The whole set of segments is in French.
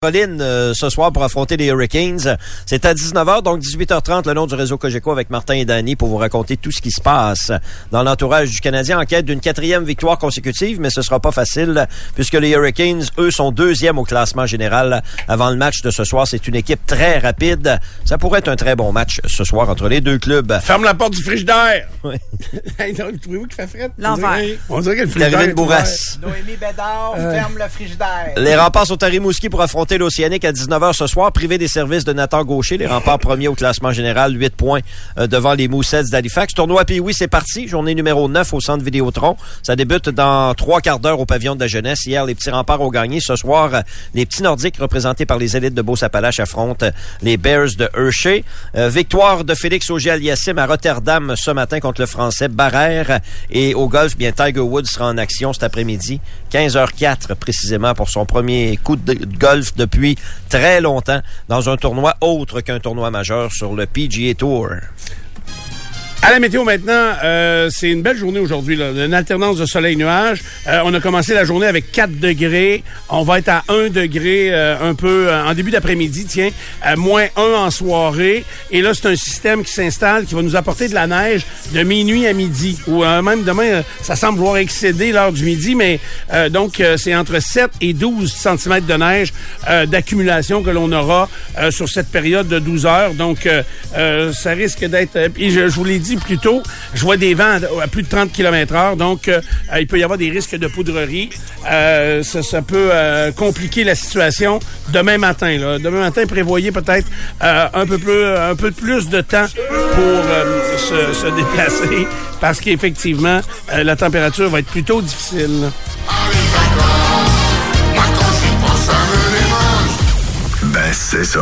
Caroline euh, ce soir pour affronter les Hurricanes. C'est à 19h, donc 18h30, le nom du réseau Cogeco avec Martin et Danny pour vous raconter tout ce qui se passe dans l'entourage du Canadien en quête d'une quatrième victoire consécutive, mais ce sera pas facile puisque les Hurricanes, eux, sont deuxièmes au classement général avant le match de ce soir. C'est une équipe très rapide. Ça pourrait être un très bon match ce soir entre les deux clubs. Ferme la porte du frigidaire! Oui. hey, donc, trouvez-vous qu'il fait frais? L'envers. On dirait que le frigidaire de est Bourras. Noémie Bédard ferme le frigidaire. Les remparts sont à Rimouski pour affronter l'Océanique à 19h ce soir, privé des services de Nathan Gaucher. Les remparts premiers au classement général, 8 points euh, devant les Moussets d'Halifax. Tournoi puis oui, c'est parti. Journée numéro 9 au centre Vidéotron. Ça débute dans trois quarts d'heure au pavillon de la jeunesse. Hier, les petits remparts ont gagné. Ce soir, euh, les petits nordiques représentés par les élites de Beauce-Appalaches affrontent euh, les Bears de Hershey. Euh, victoire de Félix Auger-Aliassime à Rotterdam ce matin contre le français Barrère. Et au golf, bien, Tiger Woods sera en action cet après-midi. 15h04 précisément pour son premier coup de golf depuis très longtemps dans un tournoi autre qu'un tournoi majeur sur le PGA Tour. À la météo maintenant, euh, c'est une belle journée aujourd'hui, une alternance de soleil-nuage. Euh, on a commencé la journée avec 4 degrés. On va être à 1 degré euh, un peu euh, en début d'après-midi, tiens, à moins 1 en soirée. Et là, c'est un système qui s'installe qui va nous apporter de la neige de minuit à midi. Ou euh, même demain, euh, ça semble vouloir excéder l'heure du midi, mais donc c'est entre 7 et 12 cm de neige d'accumulation que l'on aura sur cette période de 12 heures. Donc, ça risque d'être... Puis je, je vous l'ai dit je vois des vents à, plus de 30 km heure, donc euh, il peut y avoir des risques de poudrerie. Euh, ça, peut euh, compliquer la situation demain matin. Demain matin, prévoyez peut-être euh, un peu plus de temps pour euh, se, déplacer, parce qu'effectivement, euh, la température va être plutôt difficile. Ben, c'est ça.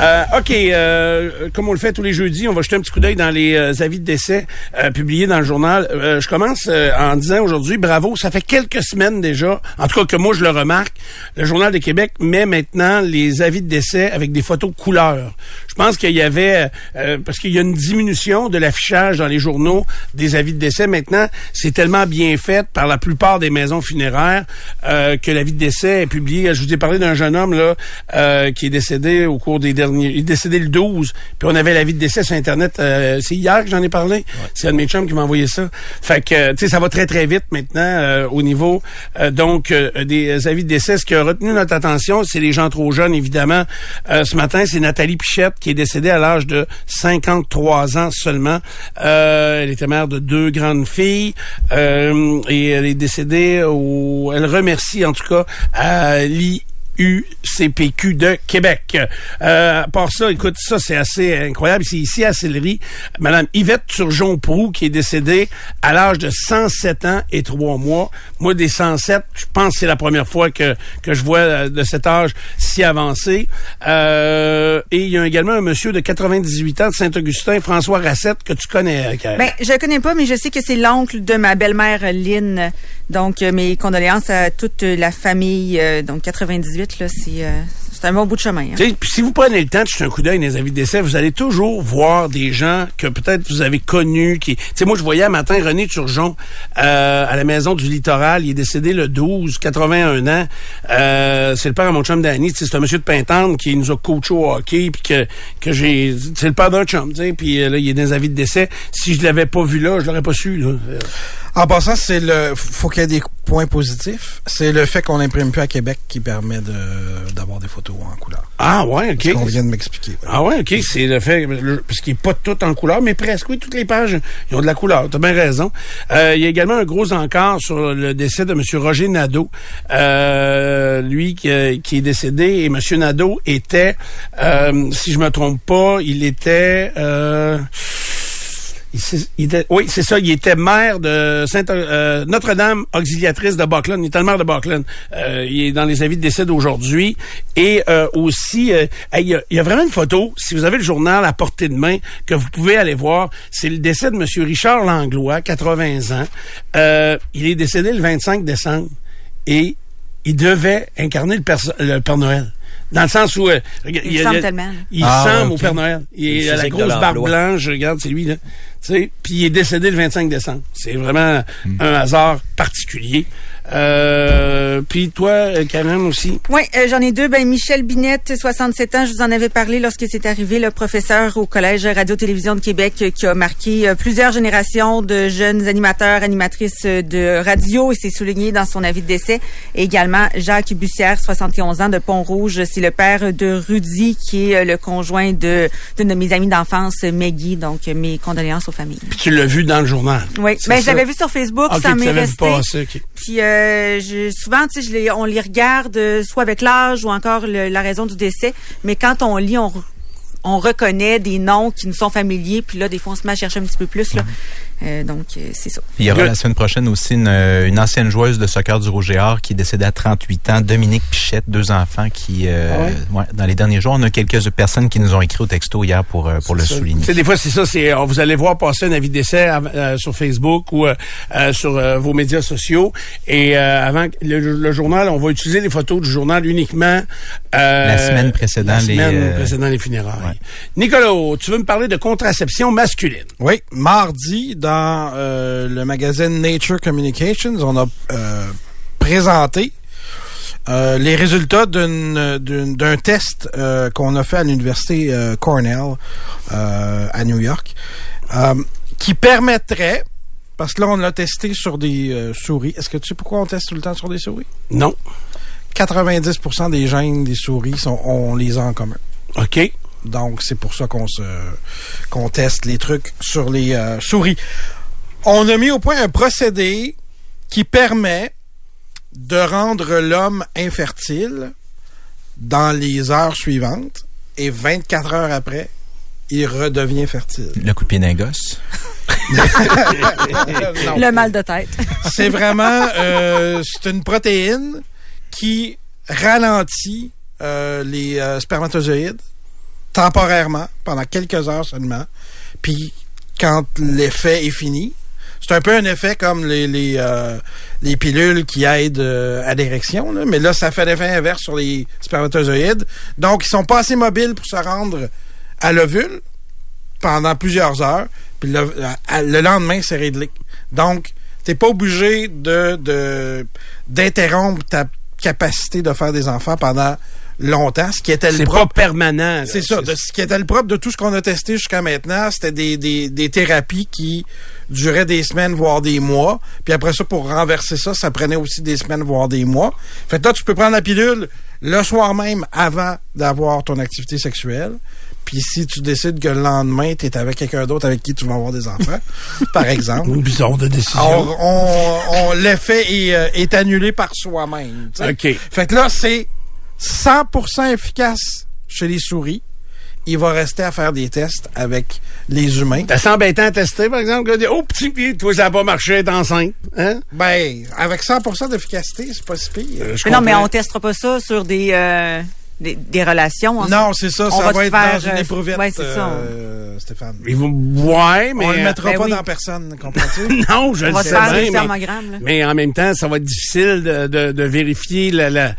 Euh, OK, euh, comme on le fait tous les jeudis, on va jeter un petit coup d'œil dans les euh, avis de décès euh, publiés dans le journal. Je commence en disant aujourd'hui, bravo, ça fait quelques semaines déjà, en tout cas que moi je le remarque, le Journal de Québec met maintenant les avis de décès avec des photos couleurs. Je pense qu'il y avait, euh, parce qu'il y a une diminution de l'affichage dans les journaux des avis de décès. Maintenant, c'est tellement bien fait par la plupart des maisons funéraires euh, que l'avis de décès est publié. Je vous ai parlé d'un jeune homme là euh, qui est décédé au cours des derniers... Il est décédé le 12, puis on avait l'avis de décès sur Internet. euh, c'est hier que j'en ai parlé. C'est un de mes chums qui m'a envoyé ça. Fait que, tu sais, ça va très, très vite maintenant euh, au niveau, euh, donc, euh, des avis de décès. Ce qui a retenu notre attention, c'est les gens trop jeunes, évidemment. Euh, ce matin, c'est Nathalie Pichette qui est décédée à l'âge de 53 ans seulement. Euh, elle était mère de deux grandes filles euh, et elle est décédée au... Elle remercie, en tout cas, à l'I... UCPQ de Québec. Euh, à part ça, écoute, ça c'est assez incroyable. C'est ici à Sillery, Madame Yvette Turgeon-Prou qui est décédée à l'âge de 107 ans et 3 mois. Moi, des 107, je pense que c'est la première fois que, que je vois euh, de cet âge si avancé. Euh, et il y a également un monsieur de 98 ans de Saint-Augustin, François Rassette, que tu connais, Karen. Ben, je connais pas, mais je sais que c'est l'oncle de ma belle-mère Lynn. Donc, euh, mes condoléances à toute la famille. euh, donc, 98, là, c'est euh, c'est un bon bout de chemin. hein. Si vous prenez le temps de jeter un coup d'œil dans les avis de décès, vous allez toujours voir des gens que peut-être vous avez connus. Qui, tu sais, moi, je voyais un matin René Turgeon euh, à la maison du littoral. Il est décédé le 12, 81 ans. Euh, c'est le père à mon chum Danny. C'est un monsieur de Pintante qui nous a coaché au hockey, puis que, que j'ai... C'est le père d'un chum. Puis euh, là, il est dans les avis de décès. Si je l'avais pas vu là, je l'aurais pas su. Là. En passant, c'est le faut qu'il y ait des points positifs. C'est le fait qu'on n'imprime plus à Québec qui permet de d'avoir des photos en couleur. Ah ouais, OK. Ce qu'on vient de m'expliquer. Ah ouais, OK, c'est le fait, le- parce qu'il n'est pas tout en couleur, mais presque, oui, toutes les pages, ils ont de la couleur, t'as bien raison. Euh, il y a également un gros encart sur le décès de M. Roger Nadeau, euh, lui qui, euh, qui est décédé, et M. Nadeau était, euh, si je me trompe pas, il était... Il il oui, c'est ça. Il était maire de euh, Notre-Dame auxiliatrice de Buckland. Il était le maire de Buckland. Euh, il est dans les avis de décès d'aujourd'hui. Et euh, aussi, euh, hey, il y, a- il y a vraiment une photo. Si vous avez le journal à portée de main, que vous pouvez aller voir, c'est le décès de M. Richard Langlois, 80 ans. Euh, il est décédé le 25 décembre. Et il devait incarner le, le Père Noël. Dans le sens où... euh, Il ressemble tellement. Il Ah, ouais, au. Père Noël. Il a la grosse barbe blanche, regarde, c'est lui, là. Puis il est décédé le 25 décembre. C'est vraiment un hasard particulier. Euh, puis toi, euh, Karen aussi. Oui, euh, j'en ai deux. Ben, Michel Binette, 67 ans, je vous en avais parlé lorsque c'est arrivé, le professeur au Collège Radio-Télévision de Québec euh, qui a marqué plusieurs générations de jeunes animateurs, animatrices de radio et c'est souligné dans son avis de décès. Et également Jacques Bussière, 71 ans, de Pont-Rouge. C'est le père de Rudy qui est le conjoint de d'une de mes amies d'enfance, Maggie. Donc, mes condoléances aux familles. Puis tu l'as vu dans le journal. Oui, C'est ben, ça? je l'avais vu sur Facebook, Ok, ça tu m'est resté. passer, ok. Puis euh, je, souvent, on les regarde euh, soit avec l'âge ou encore la raison du décès, mais quand on lit, on, re- on reconnaît des noms qui nous sont familiers, puis là, des fois, on se met à chercher un petit peu plus. Là. Euh, donc, euh, c'est ça. Puis il y aura la semaine prochaine aussi une, euh, une ancienne joueuse de soccer du Rouge et Or qui est décédée à 38 ans, Dominique Pichette, deux enfants qui, euh, Ah ouais? ouais, dans les derniers jours, on a quelques personnes qui nous ont écrit au texto hier pour, pour le Ça, souligner. Tu sais, des fois, c'est ça, c'est vous allez voir passer un avis d'essai euh, sur Facebook ou sur euh, vos médias sociaux. Et euh, avant que le, le journal, on va utiliser les photos du journal uniquement euh, La semaine précédant la les, semaine euh, précédant les funérailles. ouais. Nicolas, tu veux me parler de contraception masculine? Oui, mardi, dans euh, le magazine Nature Communications, on a euh, présenté euh, les résultats d'un test qu'on a fait à l'université Cornell à New York, qui permettrait, parce que là on l'a testé sur des souris. Est-ce que tu sais pourquoi on teste tout le temps sur des souris? Non. 90% des gènes des souris sont, on les a en commun. OK. Donc, c'est pour ça qu'on se qu'on teste les trucs sur les euh, souris. On a mis au point un procédé qui permet de rendre l'homme infertile dans les heures suivantes et 24 heures après, il redevient fertile. Le coup de pied d'un gosse? Le mal de tête. C'est vraiment euh, c'est une protéine qui ralentit euh, les euh, spermatozoïdes temporairement pendant quelques heures seulement. Puis quand l'effet est fini, c'est un peu un effet comme les euh, les pilules qui aident euh, à l'érection, mais là ça fait l'effet inverse sur les spermatozoïdes. Donc ils sont pas assez mobiles pour se rendre à l'ovule pendant plusieurs heures. Puis le, lendemain, c'est réglé. Donc, t'es pas obligé de- d'interrompre ta capacité de faire des enfants pendant longtemps, ce qui était le pas propre. permanent. C'est ça. de- ce qui était le propre de tout ce qu'on a testé jusqu'à maintenant, c'était des, des, des thérapies qui duraient des semaines, voire des mois. Puis après ça, pour renverser ça, ça prenait aussi des semaines, voire des mois. Fait que là, tu peux prendre la pilule le soir même avant d'avoir ton activité sexuelle. Puis si tu décides que le lendemain, tu es avec quelqu'un d'autre avec qui tu vas avoir des enfants, par exemple, Une bizarre de décision. on, on, on- l'effet est, euh, est annulé par soi-même. OK. Fait que là, c'est 100% efficace chez les souris. Il va rester à faire des tests avec les humains. T'as ça embêtant à tester, par exemple, que dit, oh, petit pied, toi, ça n'a pas marché, t'es enceinte. Hein? Ben, avec 100% d'efficacité, c'est pas si pire. Euh, Mais non, mais on testera pas ça sur des, euh, des, des relations. Non, c'est ça. On ça va être faire, dans une euh, éprouvette, ouais, c'est ça. euh, Stéphane. Ils vont- Ouais, mais. On le mettra ben pas oui. dans personne, comprends-tu? Non, je On le va sais faire des bien, mais, thermogrammes. là. mais en même temps, ça va être difficile de, de, de vérifier la, la,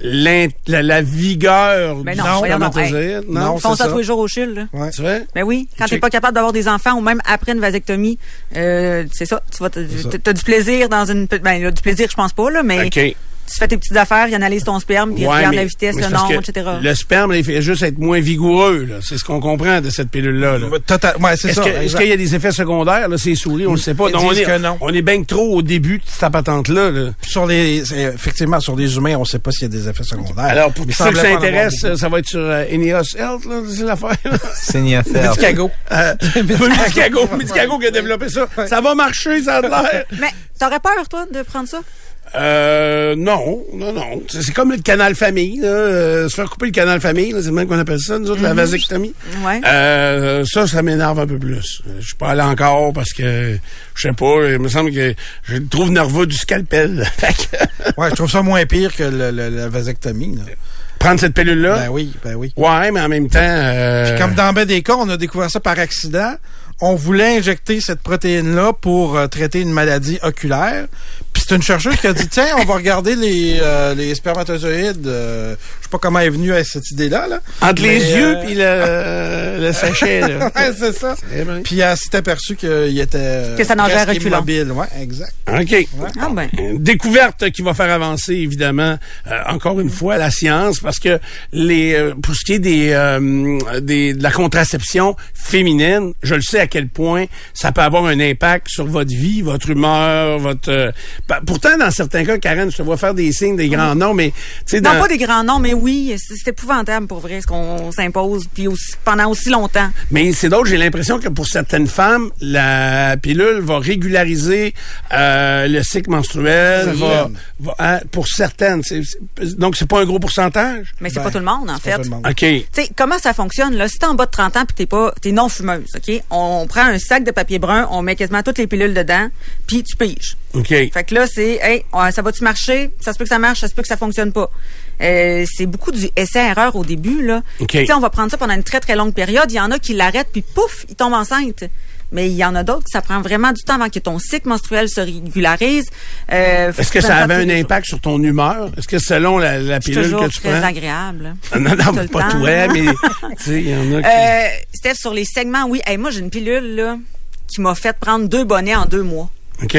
la, la vigueur Ben du non, voyons donc, spermatozoïde. Non, Non, Ils font c'est ça ça. tous les jours au CHUL. Là. Ouais. tu vois? Ben oui, quand t'es pas capable d'avoir des enfants ou même après une vasectomie, euh, c'est ça. Tu vas t'as du plaisir dans une ben du plaisir je pense pas là, mais OK. Tu fais tes petites affaires, il analyse ton sperme, puis il Ouais, regarde la vitesse, le c'est nombre, etc. Le sperme, il fait juste être moins vigoureux. là. C'est ce qu'on comprend de cette pilule-là. là. Total, ouais, c'est Est-ce ça. que- est-ce exact. qu'il y a des effets secondaires, là, ces souris? On ne sait pas. Donc, on, est, que non. on est bien que trop au début de cette patente-là. Là. Sur les, c'est- effectivement, sur les humains, on sait pas s'il y a des effets secondaires. Alors, pour ceux qui s'intéressent, ça va être sur euh, Ineos Health, là, c'est l'affaire. là. CNIFR. Chicago. Euh, Medicago, Medicago qui a développé ça. Ça va marcher, ça a de l'air. Mais t'aurais peur toi de prendre ça? Euh, non, non, non. C'est comme le canal famille, là. Euh, se faire couper le canal famille, là, c'est le même qu'on appelle ça, nous autres, la vasectomie. Ouais. Euh, ça, ça m'énerve un peu plus. Euh, Je suis pas allé encore parce que, je sais pas, il me semble que je le trouve nerveux du scalpel. Fait que, Ouais, je trouve ça moins pire que le- le- la vasectomie. là. prendre cette pilule-là? Ben oui, ben oui. Ouais, mais en même temps... euh, Comme dans ben des cas, on a découvert ça par accident. On voulait injecter cette protéine-là pour euh, traiter une maladie oculaire. Puis c'est une chercheuse qui a dit tiens, on va regarder les, euh, les spermatozoïdes, euh, pas comment elle est venue à cette idée-là. Là. Entre les yeux euh, puis le, le sachet. Là. ouais, c'est ça. Puis elle s'est aperçue qu'il était euh, Que ça nageait à presque reculons. immobile. Ouais, exact. OK. Ah ben. Découverte qui va faire avancer évidemment euh, encore une fois la science parce que les euh, pour ce qui est des, euh, des de la contraception féminine, je le sais à quel point ça peut avoir un impact sur votre vie, votre humeur, votre euh, pourtant dans certains cas Karen, je te vois faire des signes des grands noms mais tu sais Non, dans pas des grands noms, mais oui, c'est c'est épouvantable pour vrai ce qu'on s'impose, puis aussi- pendant aussi longtemps. Mais c'est d'autres, j'ai l'impression que pour certaines femmes, la pilule va régulariser euh, le cycle menstruel. Va, va- hein, pour certaines. donc, c'est pas un gros pourcentage? Mais c'est Ben, pas tout le monde, en C'est pas fait. tout le monde. OK. Tu sais, comment ça fonctionne, là? Si t'es en bas de 30 ans pis t'es pas, t'es non fumeuse, OK? On prend un sac de papier brun, on met quasiment toutes les pilules dedans, puis tu piges. OK. Fait que là, c'est, hey, ça va-tu marcher? Ça se peut que ça marche, ça se peut que ça fonctionne pas. Euh, c'est beaucoup du essai-erreur au début, là. OK. Tu sais, on va prendre ça pendant une très, très longue période. Il y en a qui l'arrêtent, puis pouf, ils tombent enceintes. Mais il y en a d'autres que ça prend vraiment du temps avant que ton cycle menstruel se régularise. Euh, Est-ce que ça avait un impact sur ton humeur? Est-ce que selon la, la C'est pilule que tu très prends? agréable. Non, non, pas toi, mais tu sais, il y en a qui... Euh, Steph, sur les segments, oui. Hey, moi, j'ai une pilule là, qui m'a fait prendre deux bonnets en deux mois. OK.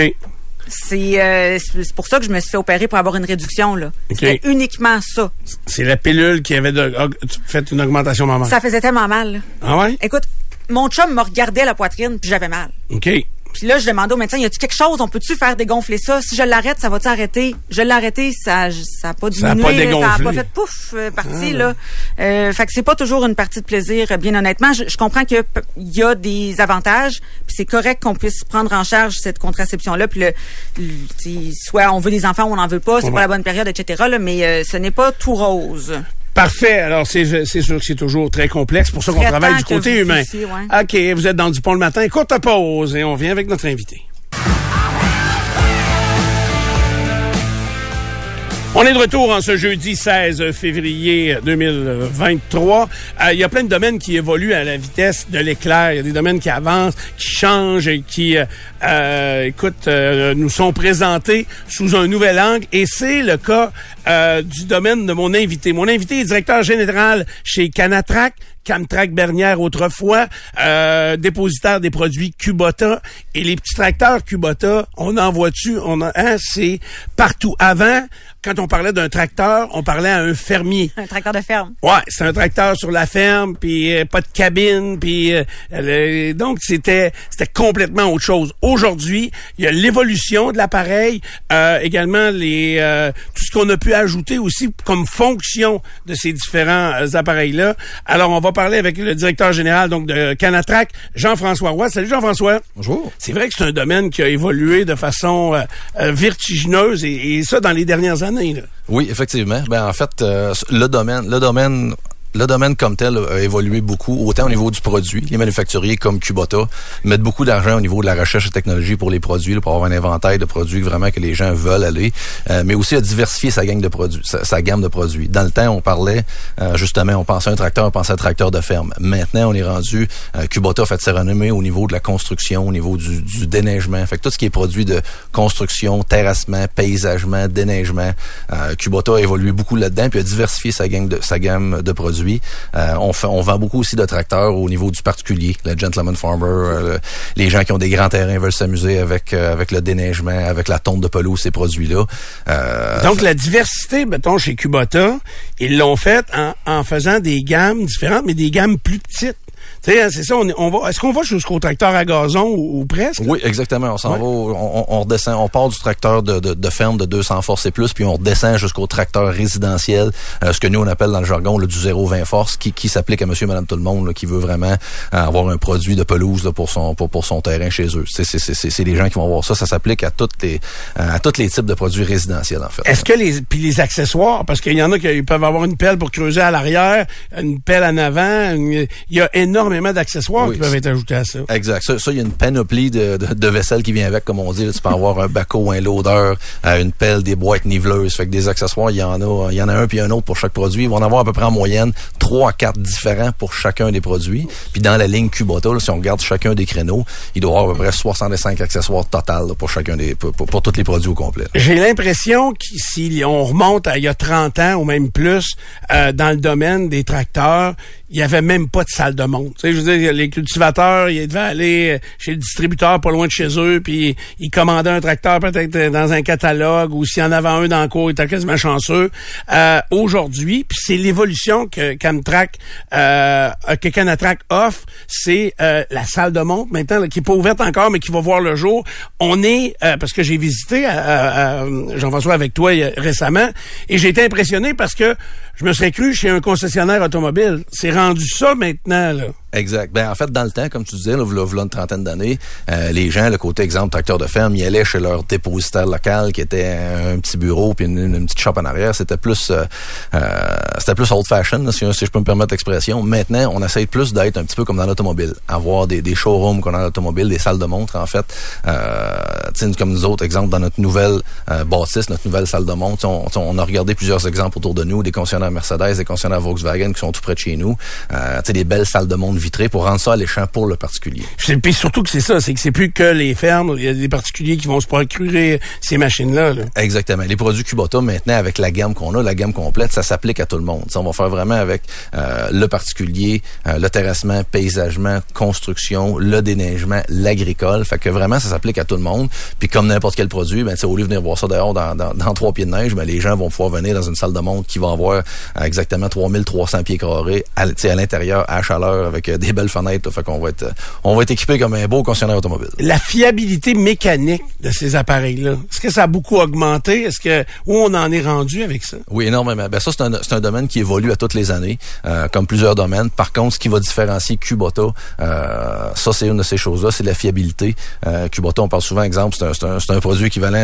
C'est euh, c'est pour ça que je me suis fait opérer pour avoir une réduction. là. C'était uniquement ça. C'est la pilule qui avait de, ah, fait une augmentation mammaire. Ça faisait tellement mal. là. Ah ouais? Écoute, mon chum me regardait à la poitrine, puis j'avais mal. OK. Puis là, je demandais au médecin, y a-tu quelque chose? On peut-tu faire dégonfler ça? Si je l'arrête, ça va-tu arrêter? Je l'ai arrêté, ça, ça a pas Ça a diminué. pas là, ça a dégonflé. pas fait pouf, euh, parti, là. Euh, fait que c'est pas toujours une partie de plaisir, euh, bien honnêtement. Je, je comprends que p- il y a des avantages, puis c'est correct qu'on puisse prendre en charge cette contraception-là, puis le, soit on veut des enfants ou on n'en veut pas, c'est Ouais. pas la bonne période, etc., là, mais euh, ce n'est pas tout rose. Parfait. Alors, c'est c'est sûr que c'est toujours très complexe. pour ça qu'on travaille du côté humain. ouais. OK, vous êtes dans du pont le matin. Courte pause et on vient avec notre invité. On est de retour en ce jeudi 16 février 2023. Euh, Il y a plein de domaines qui évoluent à la vitesse de l'éclair. Il y a des domaines qui avancent, qui changent et qui, euh, euh, écoute, euh, nous sont présentés sous un nouvel angle. Et c'est le cas du domaine de mon invité. Mon invité est directeur général chez Canatrac. Camtrac Bernière autrefois, euh, dépositaire des produits Kubota. Et les petits tracteurs Kubota, on en voit-tu? On en, hein, c'est partout. Avant, quand on parlait d'un tracteur, on parlait à un fermier. Un tracteur de ferme. Ouais, c'est un tracteur sur la ferme, puis euh, pas de cabine, puis euh, le- donc c'était c'était complètement autre chose. Aujourd'hui, il y a l'évolution de l'appareil, euh, également les euh, tout ce qu'on a pu ajouter aussi comme fonction de ces différents euh, appareils là. Alors on va parler avec le directeur général donc de Canatrac, Jean-François Roy. Salut Jean-François. Bonjour. C'est vrai que c'est un domaine qui a évolué de façon euh, euh, vertigineuse et, et ça dans les dernières années. Là. Oui, effectivement. Ben en fait, euh, le domaine, le domaine le domaine comme tel a évolué beaucoup, autant au niveau du produit. Les manufacturiers comme Kubota mettent beaucoup d'argent au niveau de la recherche et technologie pour les produits, pour avoir un inventaire de produits vraiment que les gens veulent aller, euh, mais aussi à diversifier sa gamme de produits, sa, gamme de produits. Dans le temps, on parlait euh, justement, on pensait à un tracteur, on pensait à un tracteur de ferme. Maintenant, on est rendu, euh, Kubota a fait ses renommées au niveau de la construction, au niveau du, déneigement. Fait que tout ce qui est produit de construction, terrassement, paysagement, déneigement, euh, Kubota a évolué beaucoup là-dedans, puis a diversifié sa de, sa gamme de produits. Euh, on, fait, on vend beaucoup aussi de tracteurs au niveau du particulier, le gentleman farmer, euh, les gens qui ont des grands terrains veulent s'amuser avec euh, avec le déneigement, avec la tonte de pelouse, ces produits-là. Donc, la diversité, mettons, chez Kubota, ils l'ont fait en, en faisant des gammes différentes, mais des gammes plus petites. Hein, c'est ça, on, on va, est-ce qu'on va jusqu'au tracteur à gazon ou, ou presque? Oui, exactement. On s'en Ouais. va, on, on redescend, on part du tracteur de, de, de ferme de 200 forces et plus, puis on redescend jusqu'au tracteur résidentiel, euh, ce que nous on appelle dans le jargon le du 0-20 force, qui, qui s'applique à monsieur, madame, tout le monde, là, qui veut vraiment euh, avoir un produit de pelouse là, pour son pour, pour son terrain chez eux. C'est c'est c'est c'est les gens qui vont avoir ça. Ça s'applique à toutes les euh, à tous les types de produits résidentiels en fait. Est-ce que les puis les accessoires, parce qu'il y en a qui peuvent avoir une pelle pour creuser à l'arrière, une pelle en avant, une- il y a énormément d'accessoires Oui, qui peuvent être ajoutés à ça. Exact. Ça, il y a une panoplie de, de, de vaisselle qui vient avec, comme on dit. là. tu peux avoir un baco, un loader, euh, une pelle, des boîtes niveleuses. Fait que des accessoires, il y en a, il y en a un puis un autre pour chaque produit. Ils vont en avoir à peu près en moyenne trois à quatre différents pour chacun des produits. Puis dans la ligne Kubota, là, si on regarde chacun des créneaux, il doit y avoir à peu près 65 accessoires total là, pour chacun des, pour, pour, pour tous les produits au complet. J'ai l'impression que si on remonte à il y a 30 ans ou même plus euh, dans le domaine des tracteurs, il y avait même pas de salle de monte. Tu sais, je veux dire, les cultivateurs, ils devaient aller chez le distributeur pas loin de chez eux, puis ils commandaient un tracteur peut-être dans un catalogue, ou s'il y en avait un dans le cours, ils étaient quasiment chanceux. Euh, Aujourd'hui, puis c'est l'évolution que Camtrack, euh, que Canatrack offre, c'est euh, la salle de monte maintenant, là, qui est pas ouverte encore, mais qui va voir le jour. On est, euh, parce que j'ai visité, euh, euh, Jean-François, avec toi euh, récemment, et j'ai été impressionné parce que je me serais cru chez un concessionnaire automobile. C'est rendu ça maintenant, là. Exact. Ben en fait, dans le temps, comme tu disais, là, v'là une trentaine d'années, euh, les gens, le côté exemple tracteur de ferme, ils allaient chez leur dépositaire local, qui était un petit bureau puis une, une petite shop en arrière. C'était plus, euh, euh, c'était plus old fashion, là, si, je peux me permettre l'expression. Maintenant, on essaye plus d'être un petit peu comme dans l'automobile, avoir des, des showrooms qu'on a dans l'automobile, des salles de montre en fait. Euh, comme nous autres, exemple dans notre nouvelle euh, bâtisse, notre nouvelle salle de montre, on, on a regardé plusieurs exemples autour de nous, des concessionnaires Mercedes, des concessionnaires Volkswagen qui sont tout près de chez nous. Euh, des belles salles de montre vitrées pour rendre ça alléchant pour le particulier. Puis surtout que c'est ça, c'est que c'est plus que les fermes, il y a des particuliers qui vont se procurer ces machines-là. là. Exactement. Les produits Kubota, maintenant, avec la gamme qu'on a, la gamme complète, ça s'applique à tout le monde. T'sais, on va faire vraiment avec euh, le particulier, euh, le terrassement, paysagement, construction, le déneigement, l'agricole. Fait que vraiment, ça s'applique à tout le monde. Puis comme n'importe quel produit, ben, au lieu de venir voir ça dehors dans, dans, dans trois pieds de neige, ben, les gens vont pouvoir venir dans une salle de montre qui va avoir euh, exactement 3300 pieds carrés à, à l'intérieur, à chaleur, avec des belles fenêtres. là. Fait qu'on va être, euh, on va être équipé comme un beau concessionnaire automobile. La fiabilité mécanique de ces appareils-là, est-ce que ça a beaucoup augmenté? Est-ce que où on en est rendu avec ça? Oui, énormément. Ben ça, c'est un, c'est un domaine qui évolue à toutes les années, euh, comme plusieurs domaines. Par contre, ce qui va différencier Kubota, euh, ça, c'est une de ces choses-là, c'est la fiabilité. Euh, Kubota, on parle souvent, exemple, c'est un, c'est un, c'est un produit équivalent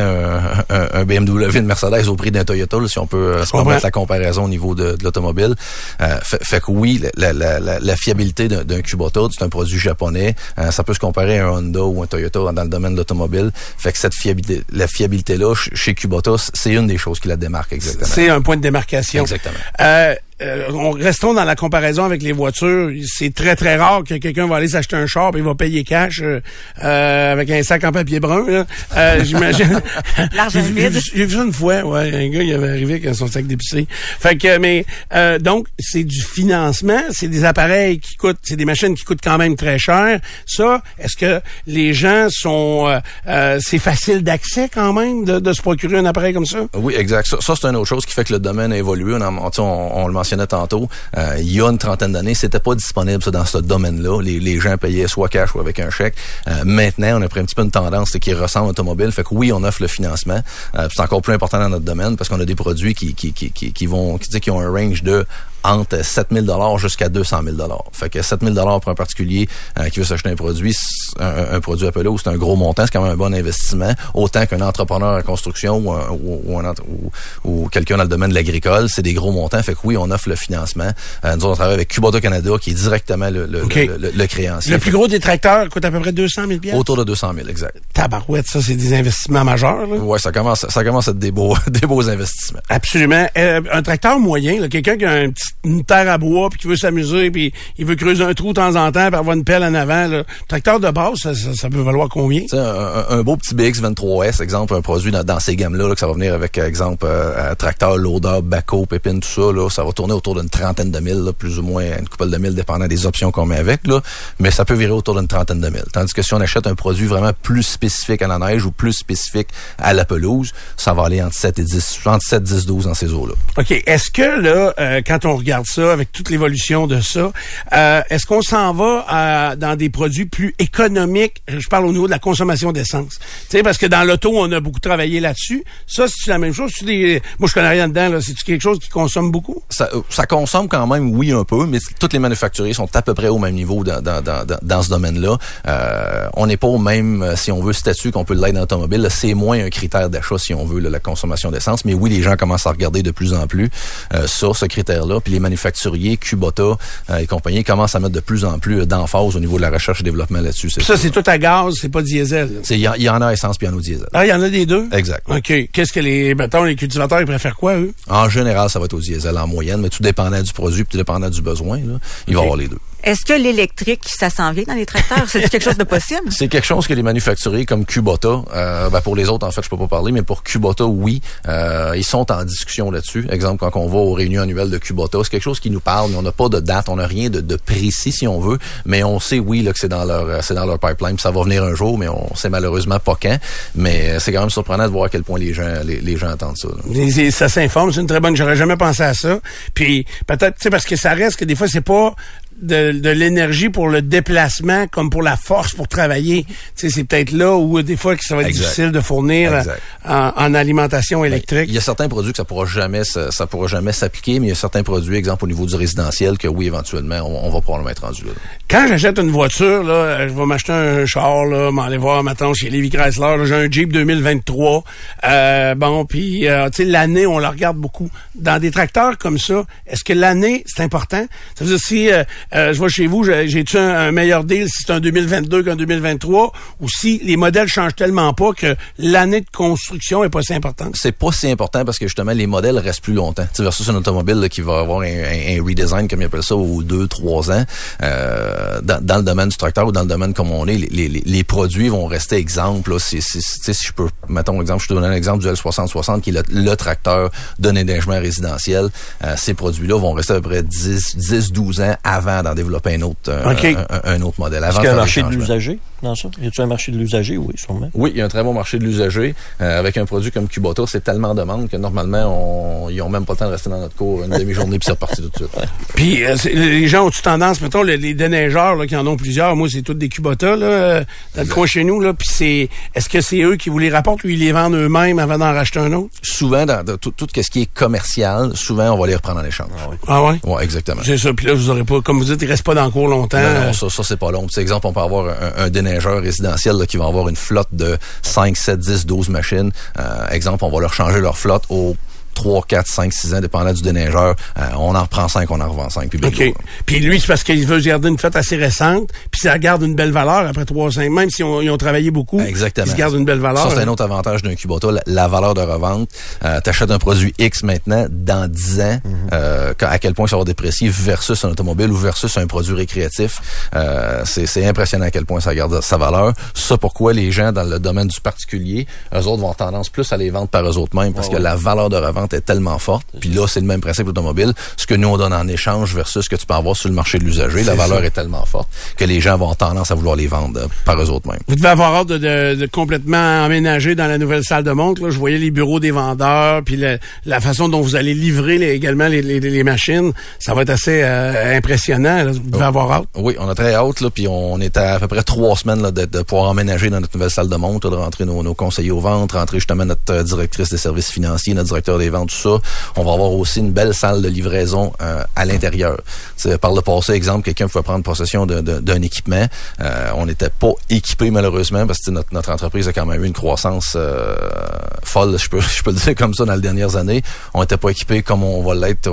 à un, un, BMW, une Mercedes au prix d'un Toyota, là, si on peut euh, se permettre la comparaison au niveau de, de l'automobile. Euh, fait, fait que oui, la, la, la, la fiabilité d'un Kubota, c'est un produit japonais. Euh, ça peut se comparer à un Honda ou un Toyota dans le domaine de l'automobile. Fait que cette fiabilité, la fiabilité-là, ch- chez Kubota, c'est une des choses qui la démarque exactement. C'est un point de démarcation. Exactement. Euh, euh, on, restons dans la comparaison avec les voitures. C'est très, très rare que quelqu'un va aller s'acheter un char et il va payer cash euh, euh, avec un sac en papier brun. là. Euh, J'imagine. L'argent vide. J'ai vu ça une fois, ouais. Un gars, il avait arrivé avec son sac d'épicerie. Fait que, mais, euh, donc, c'est du financement. C'est des appareils qui coûtent, c'est des machines qui coûtent quand même très cher. Ça, est-ce que les gens sont, euh, euh, c'est facile d'accès quand même de, de se procurer un appareil comme ça? Oui, exact. Ça, ça, c'est une autre chose qui fait que le domaine a évolué. On, sais, on, on le tantôt. Euh, il y a une trentaine d'années, c'était pas disponible ça, dans ce domaine-là. Les, gens payaient soit cash ou avec un chèque. Euh, maintenant, on a pris un petit peu une tendance qui ressemble à l'automobile. Fait que oui, on offre le financement. Euh, c'est encore plus important dans notre domaine parce qu'on a des produits qui, vont, qui, ont un range de entre 7000 dollars jusqu'à 200 000 dollars. Fait que 7000 dollars pour un particulier qui veut s'acheter un produit, un, un produit Apple, c'est un gros montant, c'est quand même un bon investissement. Autant qu'un entrepreneur en construction ou- ou quelqu'un dans le domaine de l'agricole, c'est des gros montants. Fait que oui, on offre le financement. Euh, nous, on travaille avec Kubota Canada, qui est directement le, le, OK. le, le- le créancier. Le plus gros des tracteurs coûte à peu près 200 000 piastres? Autour de 200 000, exact. Tabarouette, ça, c'est des investissements majeurs. Là. Ouais, ça commence, ça commence à être des beaux, des beaux investissements. Absolument. Euh, un tracteur moyen, quelqu'un qui a un petit- une terre à bois puis qui veut s'amuser puis il veut creuser un trou de temps en temps puis avoir une pelle en avant. Là. Tracteur de base, ça, ça- ça peut valoir combien? Un, beau petit BX23S, exemple, un produit dans, dans ces gammes-là, là, que ça va venir avec, exemple, euh, euh, tracteur, loader, backhoe, pépine, tout ça, là, ça va tourner autour d'une trentaine de mille, là, plus ou moins une couple de mille, dépendant des options qu'on met avec, là, mais ça peut virer autour d'une trentaine de mille. Tandis que si on achète un produit vraiment plus spécifique à la neige ou plus spécifique à la pelouse, ça va aller entre 7 et 10, entre 7, 10, 12 dans ces eaux-là. OK. Est-ce que là, euh, quand on regarde ça, avec toute l'évolution de ça, euh, est-ce qu'on s'en va à- dans des produits plus économiques? Je parle au niveau de la consommation d'essence. Tu sais, parce que dans l'auto, on a beaucoup travaillé là-dessus. Ça, c'est la même chose. Des... Moi, je connais rien dedans. C'est quelque chose qui consomme beaucoup? ça, euh, ça consomme quand même, oui, un peu, mais toutes les manufacturiers sont à peu près au même niveau dans, dans, dans, dans- ce domaine-là. Euh, on n'est pas au même, euh, si on veut, statut qu'on peut l'être dans l'automobile. C'est moins un critère d'achat, si on veut, là, la consommation d'essence. Mais oui, les gens commencent à regarder de plus en plus euh, ça, ce critère-là. Puis puis les manufacturiers, Kubota euh, et compagnie commencent à mettre de plus en plus d'emphase au niveau de la recherche et développement là-dessus. Ça, c'est tout à gaz, c'est pas diesel. Il y, a- il y en a essence diesel. Ah, il y en a des deux? Exact. OK. Qu'est-ce que les, mettons, les cultivateurs, ils préfèrent quoi, eux? En général, ça va être au diesel en moyenne, mais tout dépendant du produit, puis tout dépendant du besoin. Là, il va y avoir les deux. Est-ce que l'électrique, ça s'en vient dans les tracteurs? C'est quelque chose de possible? C'est quelque chose que les manufacturiers comme Kubota, euh, ben pour les autres, en fait, je peux pas parler, mais pour Kubota, oui, euh, ils sont en discussion là-dessus. Exemple, quand on va aux réunions annuelles de Kubota, c'est quelque chose qui nous parle, mais on n'a pas de date, on n'a rien de, de précis si on veut, mais on sait, oui, là, que c'est dans leur, euh, c'est dans leur pipeline, puis ça va venir un jour, mais on sait malheureusement pas quand. Mais euh, c'est quand même surprenant de voir à quel point les gens, les, les gens attendent ça. là. Et- et Ça s'informe, c'est une très bonne. J'aurais jamais pensé à ça. Puis peut-être, tu sais, parce que ça reste que des fois c'est pas de, de l'énergie pour le déplacement comme pour la force pour travailler. Tu sais, c'est peut-être là où des fois que ça va être Exact. difficile de fournir Exact. en, en alimentation électrique. Il y a certains produits que ça pourra jamais, ça, ça pourra jamais s'appliquer, mais il y a certains produits, exemple au niveau du résidentiel, que oui, éventuellement, on, on va probablement être rendu là. Quand j'achète une voiture, là, euh, je vais m'acheter un char, là, m'aller voir, maintenant chez Levi Chrysler, j'ai un Jeep 2023. Euh, bon, puis, euh, tu sais, l'année, on la regarde beaucoup. Dans des tracteurs comme ça, est-ce que l'année, c'est important? Ça veut dire, si euh, euh, je vois chez vous, j'ai- j'ai-tu un, meilleur deal si c'est un 2022 qu'un 2023, ou si les modèles changent tellement pas que l'année de construction est pas si importante? C'est pas si important parce que justement, les modèles restent plus longtemps. Tu versus un automobile là, qui va avoir un, un- redesign, comme ils appellent ça, aux deux, trois ans. Euh, dans, dans le domaine du tracteur ou dans le domaine comme on est, les, les- les- produits vont rester exemples. Là. Tu sais, si je peux, mettons exemple, je te donne un exemple du L6060 qui est le, le tracteur de déneigement résidentiel. Euh, ces produits-là vont rester à peu près 10, 10 12 ans avant d'en développer un autre, euh, un, un- un autre modèle. Est-ce Avant qu'il y a un marché de l'usager? Dans ça? Y a-t-il un marché de l'usager? Oui, sûrement. Oui, il y a un très bon marché de l'usager. Euh, avec un produit comme Kubota, c'est tellement en demande que normalement, on, ils ont même pas le temps de rester dans notre cours une demi-journée puis c'est reparti tout de suite. Puis euh, les gens ont-tu tendance, mettons, les, les déneigeurs là, qui en ont plusieurs, moi c'est tous des Kubota là, dans le coin chez nous, là, puis c'est est-ce que c'est eux qui vous les rapportent ou ils les vendent eux-mêmes avant d'en racheter un autre? Souvent, dans, dans tout, tout ce qui est commercial, souvent, on va les reprendre en échange. Ah ouais? Ouais, exactement. C'est ça, puis là, vous aurez pas, comme vous dites, ils restent pas dans le cours longtemps. Non, non, ça, ça c'est pas long. Par exemple, on peut avoir un, un déneigeur résidentiel là, qui va avoir une flotte de 5, 7, 10, 12 machines. Euh, exemple, on va leur changer leur flotte au 3, 4, 5, 6 ans, dépendant du déneigeur. Euh, on en reprend 5, on en revend 5. Puis bingo, OK. là. Puis lui, c'est parce qu'il veut garder une flotte assez récente, puis ça garde une belle valeur après 3 5 même si on- ils ont travaillé beaucoup. Exactement. Ils se gardent une belle valeur. Ça, c'est un autre avantage d'un Kubota, la, la valeur de revente. Euh, T'achètes un produit X maintenant, dans 10 ans, Mhm. euh, à quel point ça va déprécier versus un automobile ou versus un produit récréatif. Euh, c'est impressionnant à quel point ça garde sa valeur. Ça, pourquoi les gens dans le domaine du particulier, eux autres vont tendance plus à les vendre par eux autres mêmes parce que la valeur de revente est tellement forte. Puis là, c'est le même principe automobile. Ce que nous, on donne en échange versus ce que tu peux avoir sur le marché de l'usager, la valeur est tellement forte que les gens vont avoir tendance à vouloir les vendre euh, par eux autres mêmes. Vous devez avoir hâte de, de- de complètement emménager dans la nouvelle salle de montre. Là. Je voyais les bureaux des vendeurs, puis la façon dont vous allez livrer les- également les, les- les machines. Ça va être assez euh, impressionnant. là. Vous devez avoir hâte. Oui, on a très hâte, là, puis on est à, à peu près trois semaines là, de, de pouvoir emménager dans notre nouvelle salle de montre, de rentrer nos, nos conseillers aux ventes, rentrer justement notre euh, directrice des services financiers, notre directeur des ventes, tout ça. On va avoir aussi une belle salle de livraison euh, à l'intérieur. Par le passé, exemple, quelqu'un pouvait prendre possession d'un équipement. Euh, on n'était pas équipé malheureusement parce que notre, notre entreprise a quand même eu une croissance euh, folle, je peux, je peux le dire comme ça, dans les dernières années. On n'était pas équipé comme on va l'être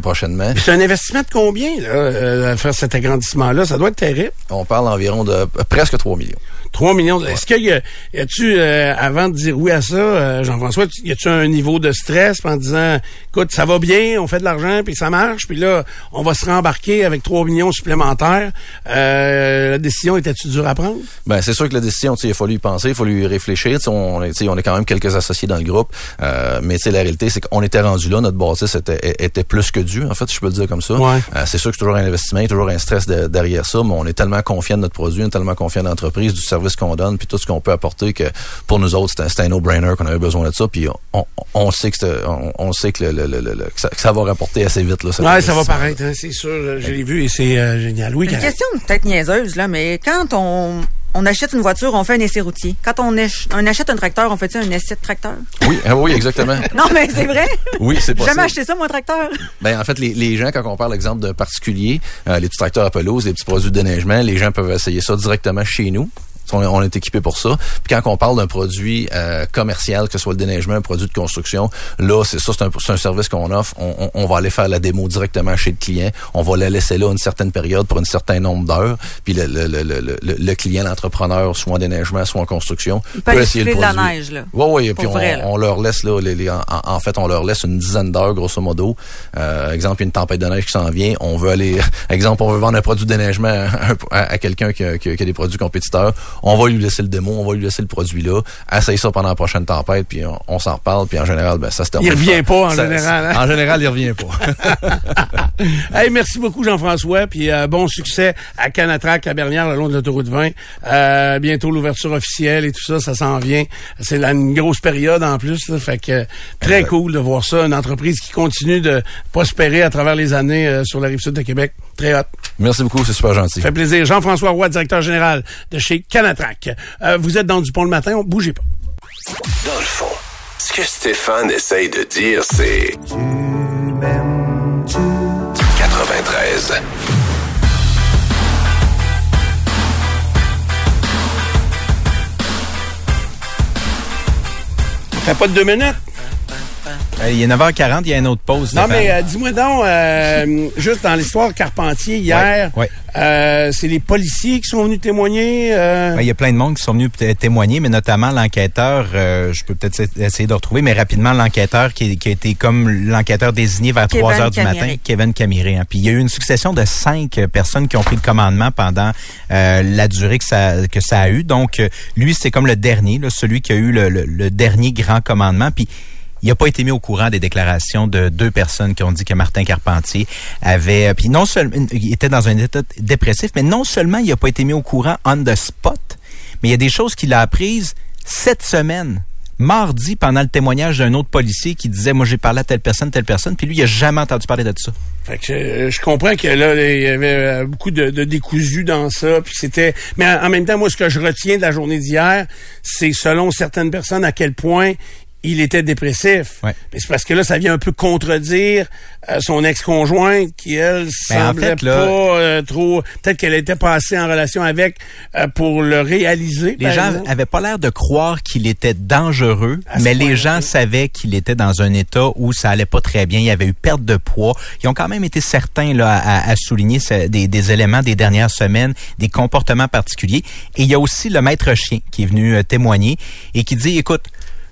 prochainement. C'est un investissement de combien, là, à faire cet agrandissement-là? Ça doit être terrible. On parle environ de presque 3 millions. 3 millions. Est-ce qu'il y a, y a-tu, euh, avant de dire oui à ça, euh, Jean-François, y a-tu un niveau de stress en disant, écoute, ça va bien, on fait de l'argent, puis ça marche, puis là, on va se rembarquer avec 3 millions supplémentaires. Euh, la décision était-tu dure à prendre? Ben c'est sûr que la décision, il a fallu y penser, il fallu y réfléchir. On, est- tu sais, on est quand même quelques associés dans le groupe, euh, mais la réalité, c'est qu'on était rendu là, notre bâtisse était, était plus que dû, en fait, je peux le dire comme ça. Ouais. Euh, c'est sûr que c'est toujours un investissement, il y a toujours un stress de- derrière ça, mais on est tellement confiant de notre produit, on est tellement confiant de l'entreprise, du service qu'on donne, puis tout ce qu'on peut apporter que pour nous autres, c'est un, c'est un no-brainer qu'on avait besoin de ça, puis on, on sait que on, on sait que, le, le- le- le- que ça, que ça va rapporter assez vite là. cet Ouais, ça va paraître, hein, c'est sûr. Je l'ai vu et c'est euh, génial. Oui, Une question peut-être niaiseuse, là, mais quand on, on achète une voiture, on fait un essai routier. Quand on, ach- on achète un tracteur, on fait un essai de tracteur? Oui, ah oui, exactement. Non, mais c'est vrai. Oui, c'est J'ai possible. jamais acheté ça, moi, un tracteur. Ben en fait, les, les gens, quand on parle exemple de particuliers, euh, les petits tracteurs à pelouse, les petits produits de déneigement, les gens peuvent essayer ça directement chez nous. On, on est équipé pour ça. Puis quand on parle d'un produit euh, commercial, que ce soit le déneigement, un produit de construction, là, c'est ça, c'est un, un service qu'on offre. On, on- on va aller faire la démo directement chez le client. On va la laisser là une certaine période pour un certain nombre d'heures. Puis le, le, le, le, le- le client, l'entrepreneur, soit en déneigement, soit en construction, Il peut aller souffler de la produit. neige, là. Oui, oui, puis vrai, on leur laisse là, les, les- en, en fait, on leur laisse une dizaine d'heures, grosso modo. Euh, exemple, il y a une tempête de neige qui s'en vient. On veut aller, exemple, on veut vendre un produit de déneigement à, à- à quelqu'un qui, qui a des produits compétiteurs. On va lui laisser le démo, on va lui laisser le produit là. Essaye ça pendant la prochaine tempête, puis on, on s'en reparle, puis en général, ben ça se termine. Il revient pas, en Ça- général, hein? En général, il revient pas. Hey, merci beaucoup, Jean-François. Puis euh, bon succès à Canatrac, à Bernière, le long de l'autoroute 20. Euh, bientôt l'ouverture officielle et tout ça, ça s'en vient. C'est une grosse période en plus. là. fait que très cool de voir ça. Une entreprise qui continue de prospérer à travers les années euh, sur la rive sud de Québec. Très hot. Merci beaucoup, c'est super gentil. Ça fait plaisir. Jean-François Roy, directeur général de chez Canatrac. Euh, vous êtes dans Dupont le matin, on bougez pas. Dans le fond, ce que Stéphane essaye de dire, c'est... 93. Ça fait pas de deux minutes? Il est 9h40, il y a une autre pause. Non, mais euh, dis-moi donc, euh, juste dans l'histoire Carpentier, hier, Ouais, ouais. euh, c'est les policiers qui sont venus témoigner. euh, Ben, Il y a plein de monde qui sont venus témoigner, mais notamment l'enquêteur, euh, je peux peut-être essayer de retrouver, mais rapidement, l'enquêteur qui, qui a été comme l'enquêteur désigné vers Kevin 3 heures du matin, Kevin Camiré. hein. Puis il y a eu une succession de cinq personnes qui ont pris le commandement pendant euh, la durée que ça, que ça a eu. Donc, lui, c'est comme le dernier, là, celui qui a eu le, le- le dernier grand commandement. Puis il n'a pas été mis au courant des déclarations de deux personnes qui ont dit que Martin Carpentier avait, euh, puis non seulement, il était dans un état dépressif, mais non seulement il n'a pas été mis au courant on the spot, mais il y a des choses qu'il a apprises cette semaine. Mardi, pendant le témoignage d'un autre policier qui disait, moi j'ai parlé à telle personne, telle personne, puis lui, il a jamais entendu parler de ça. Fait que euh, je comprends que là, il y avait euh, beaucoup de, de décousu dans ça, puis c'était. Mais en même temps, moi, ce que je retiens de la journée d'hier, c'est selon certaines personnes à quel point il était dépressif. Ouais. Mais c'est parce que là, ça vient un peu contredire euh, son ex-conjointe qui, elle, Ben, en semblait fait, là- pas euh, trop... Peut-être qu'elle était passée en relation avec euh, pour le réaliser. Les gens exemple. avaient pas l'air de croire qu'il était dangereux, À mais les gens savaient qu'il était dans un état où ça allait pas très bien. Il y avait eu perte de poids. Ils ont quand même été certains là, à, à souligner des, des éléments des dernières semaines, des comportements particuliers. Et il y a aussi le maître chien qui est venu témoigner et qui dit, écoute,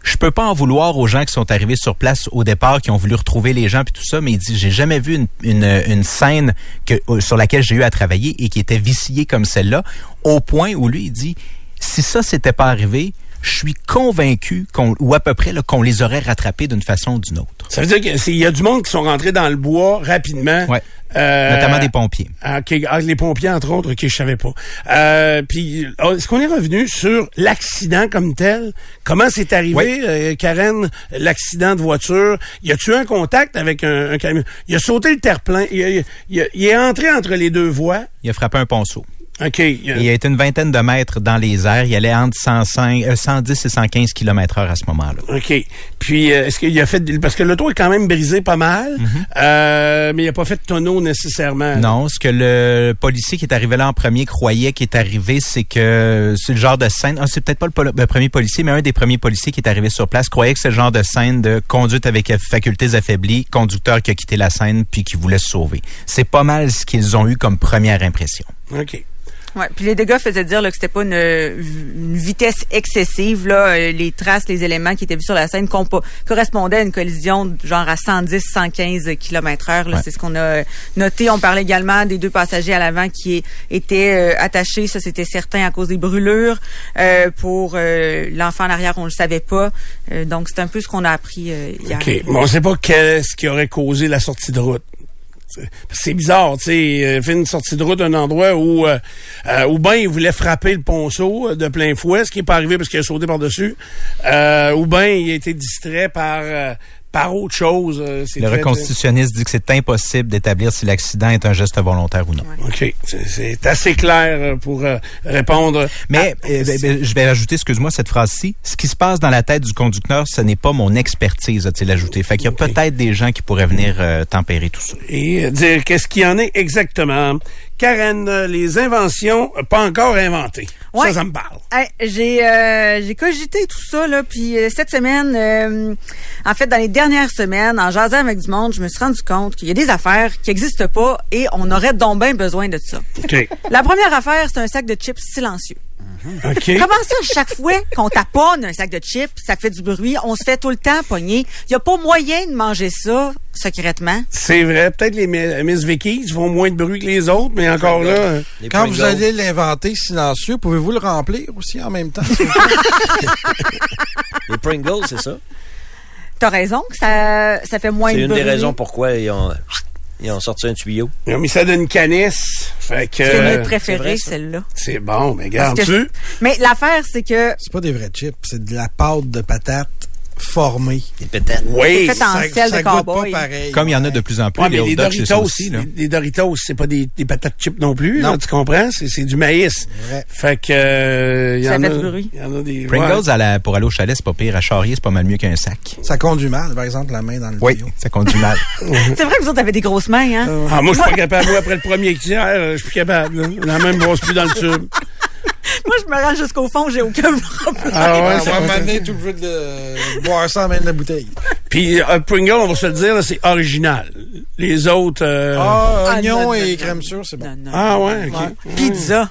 je peux pas en vouloir aux gens qui sont arrivés sur place au départ, qui ont voulu retrouver les gens puis tout ça, mais il dit j'ai jamais vu une, une, scène que, euh, sur laquelle j'ai eu à travailler et qui était viciée comme celle-là, au point où lui il dit si ça s'était pas arrivé, je suis convaincu qu'on ou à peu près là, qu'on les aurait rattrapés d'une façon ou d'une autre. Ça veut dire qu'il y a du monde qui sont rentrés dans le bois rapidement. Ouais. Euh, Notamment des pompiers. Ah, ah, les pompiers, entre autres, OK, je savais pas. Euh, puis, ah, est-ce qu'on est revenu sur l'accident comme tel? Comment c'est arrivé, euh, Karen, l'accident de voiture? Y a-tu un contact avec un, un camion? Il a sauté le terre-plein. Il est entré entre les deux voies. Il a frappé un ponceau. OK. il a- Il a été une vingtaine de mètres dans les airs. Il allait entre 105, euh, 110 et 115 km heure à ce moment-là. OK. Puis, euh, est-ce qu'il a fait... Parce que l'auto est quand même brisé pas mal, euh, mais il a pas fait de tonneau nécessairement. Non, ce que le policier qui est arrivé là en premier croyait qui est arrivé, c'est que c'est le genre de scène. Ah, c'est peut-être pas le premier policier, mais un des premiers policiers qui est arrivé sur place croyait que c'est le genre de scène de conduite avec facultés affaiblies, conducteur qui a quitté la scène puis qui voulait se sauver. C'est pas mal ce qu'ils ont eu comme première impression. OK. Ouais, puis les dégâts faisaient dire là, que c'était pas une, une vitesse excessive. Là, Euh, les traces, les éléments qui étaient vus sur la scène compo- correspondaient à une collision de genre à 110-115 km heure. Ouais. C'est ce qu'on a noté. On parlait également des deux passagers à l'avant qui étaient euh, attachés. Ça, c'était certain à cause des brûlures. Euh, pour euh, l'enfant en arrière, on le savait pas. Euh, donc, c'est un peu ce qu'on a appris euh, hier. OK. Mais on sait pas qu'est-ce qui aurait causé la sortie de route. C'est- bizarre, tu sais, euh, fait une sortie de route d'un endroit où euh, euh, ou bien il voulait frapper le ponceau euh, de plein fouet, ce qui est pas arrivé parce qu'il a sauté par-dessus, euh, ou bien il a été distrait par par autre chose. euh, c'est Le très- reconstitutionniste dit que c'est impossible d'établir si l'accident est un geste volontaire ou non. OK, c'est- assez clair euh, pour euh, répondre. Mais à- euh, ben, ben, je vais ajouter, excuse-moi, cette phrase-ci. Ce qui se passe dans la tête du conducteur, ce n'est pas mon expertise, a-t-il ajouté. Fait qu'il y a peut-être des gens qui pourraient venir euh, tempérer tout ça. et dire qu'est-ce qu'il y en est exactement. Karen, les inventions pas encore inventées. Ouais. Ça, ça me parle. Hey, j'ai euh, j'ai cogité tout ça là puis euh, cette semaine euh, en fait dans les dernières semaines en jasant avec du monde je me suis rendu compte qu'il y a des affaires qui existent pas et on aurait donc bien besoin de ça. OK. La première affaire c'est un sac de chips silencieux. OK. Comment ça chaque fois qu'on taponne un sac de chips ça fait du bruit on se fait tout le temps pogner? Il y a pas moyen de manger ça secrètement? C'est vrai. Peut-être les Mi- Miss Vicky font moins de bruit que les autres, mais encore là. Les Quand vous allez l'inventer silencieux, pouvez-vous le remplir aussi en même temps? Les Pringles, c'est ça. T'as raison que ça ça fait moins C'est de une bruit. des raisons pourquoi ils ont, ils ont sorti un tuyau. Ils ont mis ça dans une canisse. Fait que. C'est euh, notre préféré celle-là. C'est bon, mais garde-tu. Mais l'affaire c'est que c'est pas des vrais chips, c'est de la pâte de patate formée. Des pétates. Oui. c'est fait en ça sel ça de goûte pas pareil. Comme il y en a de plus en plus, Ouais, les les Doritos, aussi. Là. les, Doritos, c'est pas des, des patates chips non plus, Non. là, tu comprends? C'est, c'est du maïs. Vrai. Fait que, euh, il y Ça en fait a. du bruit. Il y en a des. ouais. Pringles, à la- pour aller au chalet, c'est pas pire. À Charrier, c'est pas mal mieux qu'un sac. Ça conduit mal, par exemple, la main dans le Oui, tuyau. ça conduit mal. c'est vrai que vous autres avez des grosses mains hein? Ah, moi, je suis pas capable. Moi, après le premier tiers, euh, je suis plus capable. La même brosse plus dans le tube. Moi, je me rends jusqu'au fond, j'ai aucun problème. Ah ouais, ça va m'amener tout le jeu de boire ça en main de la bouteille. Puis euh, Pringle, on va se le dire, c'est original. Les autres. euh, Ah, Ah, oignon non, et non, crème sûre, c'est bon. Non, non. Ah ouais, ok. Ouais. Pizza.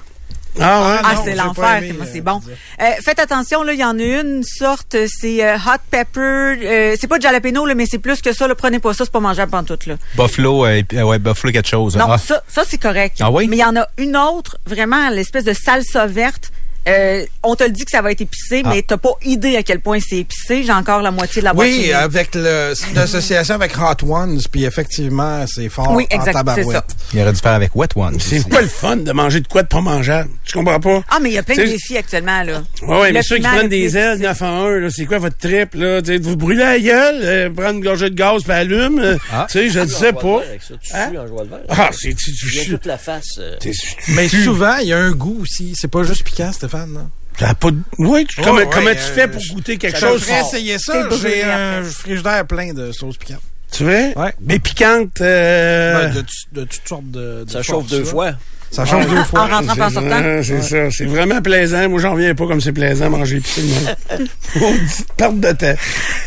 Ah ouais. Ah, c'est pas l'enfer. euh, c'est bon. Euh, faites attention, là, il y en a une sorte, c'est euh, hot pepper. euh, c'est pas de jalapeno, là, mais c'est plus que ça. Là, prenez pas ça, c'est pas mangeable pantoute, là. Buffalo, euh, euh, ouais, Buffalo quelque chose. Non, Ah, ça, ça c'est correct. Ah oui? Mais il y en a une autre, vraiment, l'espèce de salsa verte. Euh, on te le dit que ça va être épicé, Ah. mais t'as pas idée à quel point c'est épicé. J'ai encore la moitié de la boîte. Oui, avec le- l'association avec Hot Ones, puis effectivement, c'est fort Oui, en exact, c'est tabarouette. il aurait dû faire avec Wet One. C'est quoi le fun de manger de quoi de pas mangeable? Tu comprends pas? Ah, mais il y a plein de défis actuellement, là. Ouais, ouais, mais ceux qui prennent des ailes difficile. 9 en 1, là, c'est quoi votre trip, là? Vous brûlez la gueule, euh, prendre une gorgée de gaz puis allume. euh, Ah. Tu sais, je ne sais pas. Avec ça, tu Hein? en. Ah, c'est, tu, tu, Il y a tu- toute la face. Mais souvent, il y a un goût aussi. C'est pas juste piquant, Stéphane. Là. t'as pas de, ouais, tu- Ouais, comment, ouais, comment tu euh, fais pour je- goûter quelque Je chose? fort? essayer ça. J'ai un frigidaire plein de sauces piquantes. Tu veux? Ouais. Mais piquante, euh, Ben, de, toutes sortes de. de Ça chauffe deux fois. Ça chauffe deux En fois. rentrant pas en sortant. C'est ça. C'est vraiment plaisant. Moi, j'en reviens pas comme c'est plaisant manger épicé Perte de temps.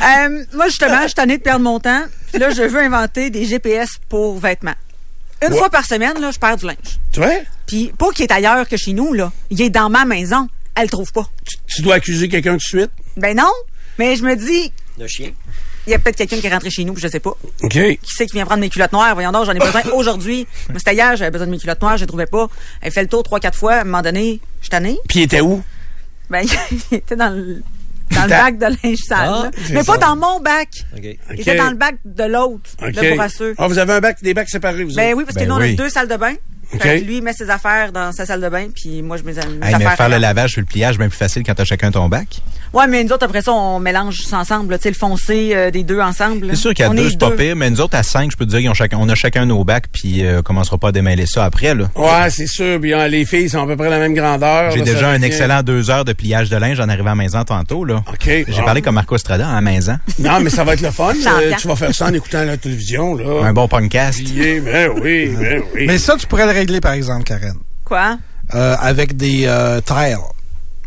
Euh, moi, justement, je suis tannée de perdre mon temps. Puis là, je veux inventer des GPS pour vêtements. Une Ouais. fois par semaine, là, je perds du linge. Tu vois? Puis pas qu'il est ailleurs que chez nous, là. Il est dans ma maison. Elle le trouve pas. Tu, tu dois accuser quelqu'un tout de suite? Ben non. Mais je me dis, Le chien. il y a peut-être quelqu'un qui est rentré chez nous, puis je sais pas. OK. Qui c'est qui vient prendre mes culottes noires? Voyons donc, j'en ai besoin aujourd'hui. Mais C'était hier, j'avais besoin de mes culottes noires, je les trouvais pas. Elle fait le tour trois, quatre fois. À un moment donné, je suis tannée. Puis il était où? Ben, il était dans le, dans le bac de linge sale. Ah, Mais pas dans mon bac. OK. Il était dans le bac de l'autre, OK. le bourrasseux. Ah, vous avez un bac, des bacs séparés, vous Ben autres? oui, parce que Ben nous, on a deux salles de bain. OK. Fait que lui, il met ses affaires dans sa salle de bain, puis moi, je mets mes Hey, mais affaires. faire le lavage sur le pliage, bien plus facile quand t'as chacun ton bac. Ouais, mais nous autres, après ça, on mélange ça ensemble, là, tu sais, le foncé euh, des deux ensemble. C'est sûr qu'à deux, est c'est pas pire, mais nous autres, à cinq, je peux te dire, ils ont chacun, on a chacun nos bacs, puis euh, on commencera pas à démêler ça après, là. Ouais, c'est sûr. Puis hein, les filles sont à peu près la même grandeur. J'ai déjà un excellent deux heures de pliage de linge en arrivant à maison tantôt, là. OK. J'ai parlé comme Marco Estrada à maison. Non, mais ça va être le fun. Euh, tu vas faire ça en écoutant la télévision, là. Un bon podcast. Plié, Ben oui, ben oui. Mais ça, tu pourrais le régler, par exemple, Karen. Quoi? Euh, avec des euh, tiles.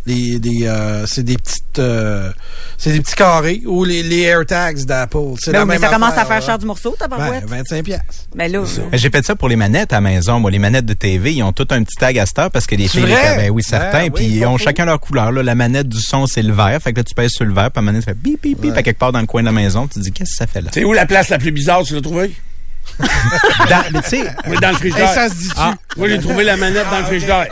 Des, des, euh, c'est des petites, euh, c'est des petits carrés ou les, les AirTags d'Apple. C'est Ben la mais même ça commence affaire, à faire là. cher du morceau, ta Ben, barouette. 25 piastres. Mais là, J'ai fait ça pour les manettes à la maison. Moi, les manettes de TV, ils ont tout un petit tag à cette heure parce que les C'est filles, ben oui, certains, Ben puis oui, ils ont faux. chacun leur couleur. Là. La manette du son, c'est le vert. Fait que là, tu pèses sur le vert, puis la manette fait bip, bip, bip, à quelque part dans le coin de la maison. Tu te dis, qu'est-ce que ça fait là? C'est où la place la plus bizarre, tu l'as trouvée? Dans- mais tu sais, Oui, dans le Et frigidaire. ça se dit-tu? Ah, moi, j'ai trouvé la manette dans le frigidaire.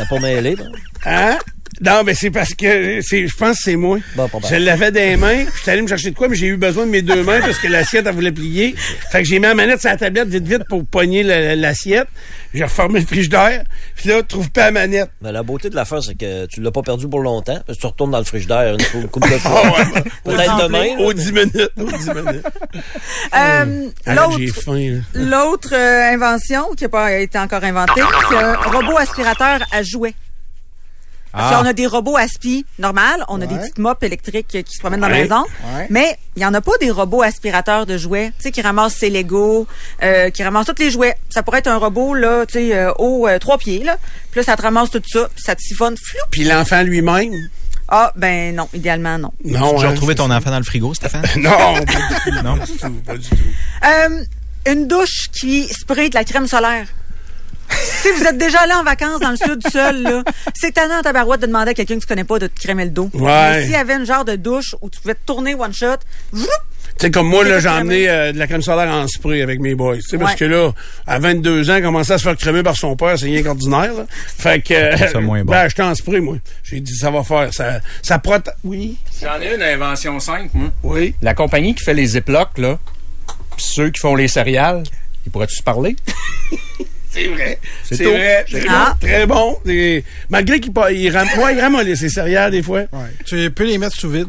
T'as pas mêlé, bon? Hein? Non, mais c'est parce que c'est, je pense que c'est moi. Bon, pas mal. je l'avais des mains, puis j'étais allé me chercher de quoi, mais j'ai eu besoin de mes deux mains parce que l'assiette, elle voulait plier. Fait que j'ai mis la manette sur la tablette vite, vite pour pogner la- l'assiette. J'ai reformé le frigidaire, puis là, trouve pas la manette. Mais la beauté de l'affaire, c'est que tu l'as pas perdu pour longtemps, parce que tu retournes dans le frigidaire une, une couple de fois. Ah. Peut-être demain. Aux 10 minutes. Aux 10 minutes. euh, Ah, l'autre, j'ai faim, là. l'autre euh, invention qui n'a pas été encore inventée, c'est un robot aspirateur à jouets. Parce Ah. qu'on a des robots aspi normal, on a des petites mops électriques qui se promènent dans la maison, Ouais. mais il y en a pas des robots aspirateurs de jouets, tu sais, qui ramassent ses Legos, euh, qui ramassent tous les jouets. Ça pourrait être un robot, là, tu sais, euh, haut euh, trois pieds, là. Puis là, ça te ramasse tout ça, puis ça te siphonne, flou. Puis l'enfant lui-même? Ah, ben non, idéalement, non. Non. J'ai hein, retrouvé ton enfant dans le frigo, Stéphane? Non, pas du tout. Non? Pas du tout, pas du tout. Euh, une douche qui spray de la crème solaire. Si vous êtes déjà allé en vacances dans le sud seul, là, c'est tannant en tabarouette de demander à quelqu'un que tu connais pas de te crémer le dos. Ouais. Mais s'il y avait une genre de douche où tu pouvais te tourner one shot, vroup, Tu sais, comme moi, là, j'ai emmené euh, de la crème solaire en spray avec mes boys. Tu sais, parce Ouais. que là, à 22 ans, commencer à se faire crémer par son père, c'est rien qu'ordinaire, là. Fait que, euh, moins bon. ben, acheté en spray, moi. J'ai dit, ça va faire, ça, ça protège. Oui. J'en ai une invention simple, moi. Oui. La compagnie qui fait les Ziplocs, là, pis ceux qui font les céréales, ils pourraient-tu se parler? C'est vrai. C'est vrai. C'est Ah. Très bon. Malgré qu'il il ram... ouais, il ramollait ses céréales des fois. Ouais. Tu peux les mettre sous vide.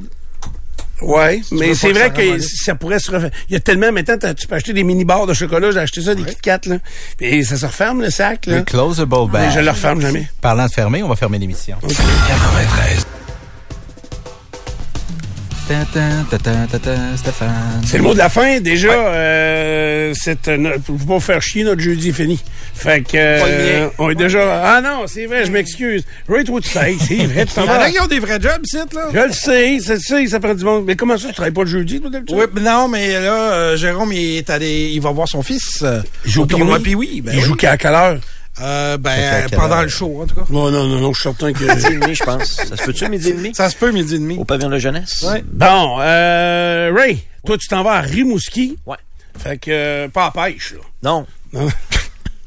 Ouais, mais c'est que vrai que ramollisse. ça pourrait se refaire. Il y a tellement, maintenant, t'as- tu peux acheter des mini-bars de chocolat. J'ai acheté ça, des Kit Kat, là. Et ça se referme, le sac, là. Reclosable Mais bag. je le referme jamais. Parlant de fermer, on va fermer l'émission. 93. C'est le mot de la fin. Déjà, euh, c'est euh, pas faire chier, notre jeudi est fini. Fait que, le euh, on est déjà, ah non, c'est vrai, je m'excuse. Ray, tu sais, c'est vrai, Il y en a qui ont des vrais jobs, ici, là. Je le sais, c'est ça, ça prend du monde. Mais comment ça, tu travailles pas le jeudi, toi, d'habitude? Oui, mais non, mais là, euh, Jérôme, il est allé, il va voir son fils. Il joue au tournoi? Puis oui, ben Il oui. joue qu'à quelle heure? Euh, ben, quelle pendant heure? le show, en tout cas. Non, non, non, non, je suis certain que... Midi et demi, je pense. Ça se peut-tu, midi et demi? Ça se peut, midi et demi. Au pavillon de la jeunesse? Ouais. bon, euh, Ray, toi, tu t'en vas à Rimouski. Ouais. Fait que, euh, pas à pêche, là. Non. Non.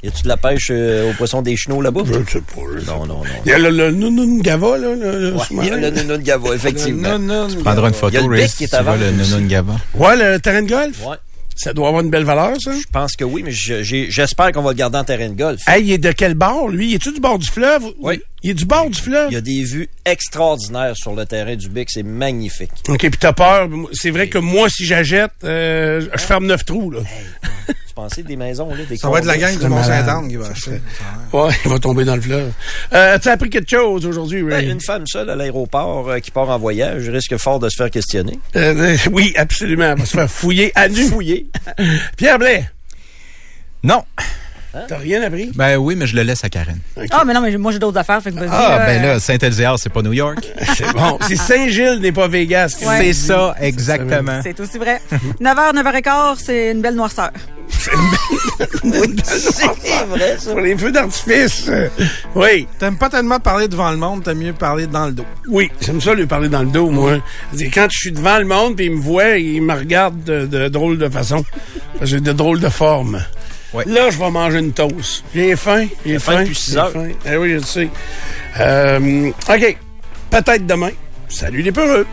Y a-tu de la pêche euh, aux poissons des chenaux là-bas? Je ne sais pas, je sais Non, non, non. Il y a le, le Nunun Gava, là, le, Ouais, il y a le nounou de Gava, effectivement. Non, non, Prendra une Il y a photo, le bec qui est tu vendre le aussi. Nounou Gava. Ouais, le terrain de golf? Ouais. Ça doit avoir une belle valeur, ça? Je pense que oui, mais j'espère qu'on va le garder en terrain de golf. Hey, il est de quel bord, lui? Il est-tu du bord du fleuve? Oui. Il est du bord du fleuve? Il y a des vues extraordinaires sur le terrain du Bic, c'est magnifique. OK, puis t'as peur. C'est vrai que moi, si j'achète, euh, je ferme neuf trous, là. Des maisons, là, des Ça va être la gang du. Mont-Saint-Anne qui va acheter. Ouais, il va tomber dans le fleuve. Euh, tu as appris quelque chose aujourd'hui, Ouais, Ray? une femme seule à l'aéroport euh, qui part en voyage risque fort de se faire questionner. Euh, euh, oui, absolument. Elle va se faire fouiller à nu. Fouiller. Pierre Blais, Non. T'as rien appris? Ben oui, mais je le laisse à Karen. Ah, mais non, mais moi, j'ai d'autres affaires, fait que vas-y. Ah, là, ben euh, là, Saint-Elzéar, c'est pas New York. C'est bon. C'est Saint-Gilles n'est pas Vegas. Ouais. C'est ça, exactement. C'est aussi vrai. 9h, 9h15, c'est une belle noirceur. C'est vrai, ça. Pour les feux d'artifice. Euh, Oui. T'aimes pas tellement parler devant le monde, t'aimes mieux parler dans le dos. Oui, j'aime ça lui parler dans le dos, moi. C'est Quand je suis devant le monde, puis il me voit, il me regarde de, de drôle de façon. Parce que J'ai de drôle de forme. Ouais. Là, je vais manger une toast. J'ai faim. J'ai faim faim. depuis six j'ai heures. faim. Eh oui, je le sais. Euh, OK. Peut-être demain. Salut les peureux.